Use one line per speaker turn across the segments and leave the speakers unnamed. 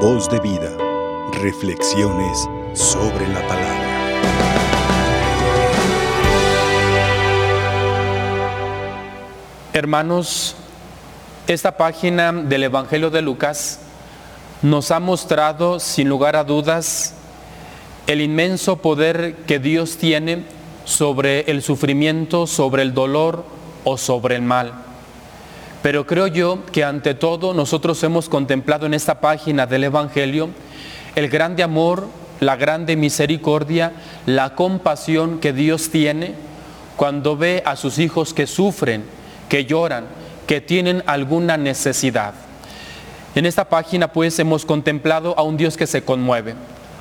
Voz de vida. Reflexiones sobre la palabra.
Hermanos, esta página del Evangelio de Lucas nos ha mostrado sin lugar a dudas el inmenso poder que Dios tiene sobre el sufrimiento, sobre el dolor o sobre el mal. Pero creo yo que ante todo nosotros hemos contemplado en esta página del Evangelio el grande amor, la grande misericordia, la compasión que Dios tiene cuando ve a sus hijos que sufren, que lloran, que tienen alguna necesidad. En esta página pues hemos contemplado a un Dios que se conmueve,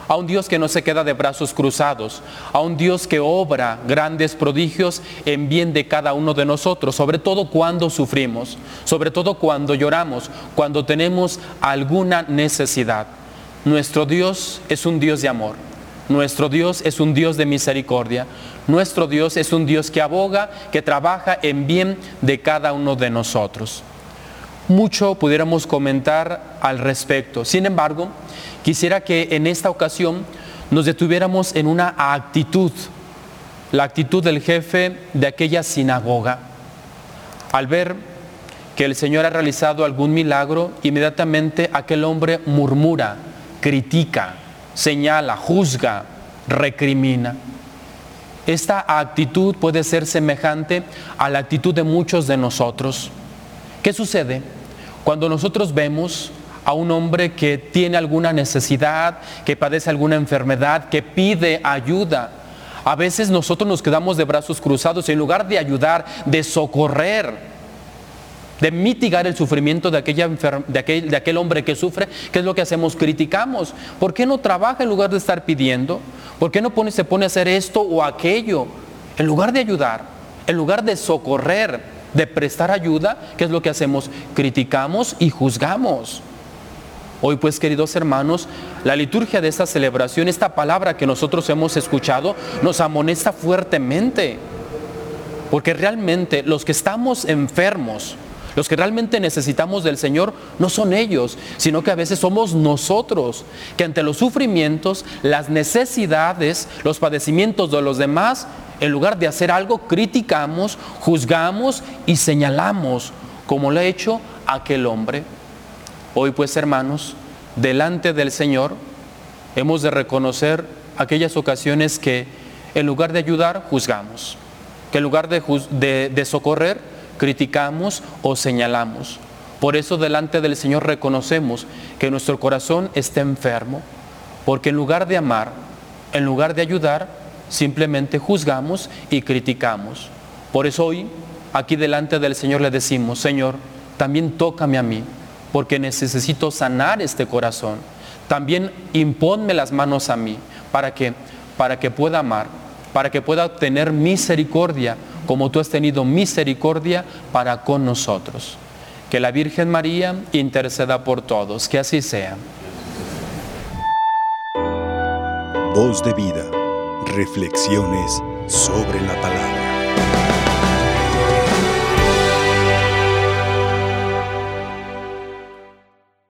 a un Dios que no se queda de brazos cruzados, a un Dios que obra grandes prodigios en bien de cada uno de nosotros, sobre todo cuando sufrimos, sobre todo cuando lloramos, cuando tenemos alguna necesidad. Nuestro Dios es un Dios de amor. Nuestro Dios es un Dios de misericordia. Nuestro Dios es un Dios que aboga, que trabaja en bien de cada uno de nosotros. Mucho pudiéramos comentar al respecto. Sin embargo, quisiera que en esta ocasión nos detuviéramos en una actitud, la actitud del jefe de aquella sinagoga. Al ver que el Señor ha realizado algún milagro, inmediatamente aquel hombre murmura, critica, señala, juzga, recrimina. Esta actitud puede ser semejante a la actitud de muchos de nosotros. ¿Qué sucede? Cuando nosotros vemos a un hombre que tiene alguna necesidad, que padece alguna enfermedad, que pide ayuda, a veces nosotros nos quedamos de brazos cruzados en lugar de ayudar, de socorrer, de mitigar el sufrimiento de, aquella de, aquel, de aquel hombre que sufre, ¿qué es lo que hacemos? Criticamos. ¿Por qué no trabaja en lugar de estar pidiendo? ¿Por qué no se pone a hacer esto o aquello? En lugar de ayudar, en lugar de socorrer, de prestar ayuda, ¿qué es lo que hacemos? Criticamos y juzgamos. Hoy pues, queridos hermanos, la liturgia de esta celebración, esta palabra que nosotros hemos escuchado, nos amonesta fuertemente. Porque realmente los que estamos enfermos, los que realmente necesitamos del Señor no son ellos, sino que a veces somos nosotros, que ante los sufrimientos, las necesidades, los padecimientos de los demás, en lugar de hacer algo, criticamos, juzgamos y señalamos, como lo ha hecho aquel hombre. Hoy pues, hermanos, delante del Señor hemos de reconocer aquellas ocasiones que en lugar de ayudar, juzgamos, que en lugar de, socorrer, criticamos o señalamos. Por eso delante del Señor reconocemos que nuestro corazón está enfermo, porque en lugar de amar, en lugar de ayudar, simplemente juzgamos y criticamos. Por eso hoy, aquí delante del Señor le decimos, Señor, también tócame a mí, porque necesito sanar este corazón. También imponme las manos a mí, para que, para que pueda amar, para que pueda obtener misericordia como tú has tenido misericordia para con nosotros. Que la Virgen María interceda por todos, que así sea.
Voz de vida, reflexiones sobre la palabra.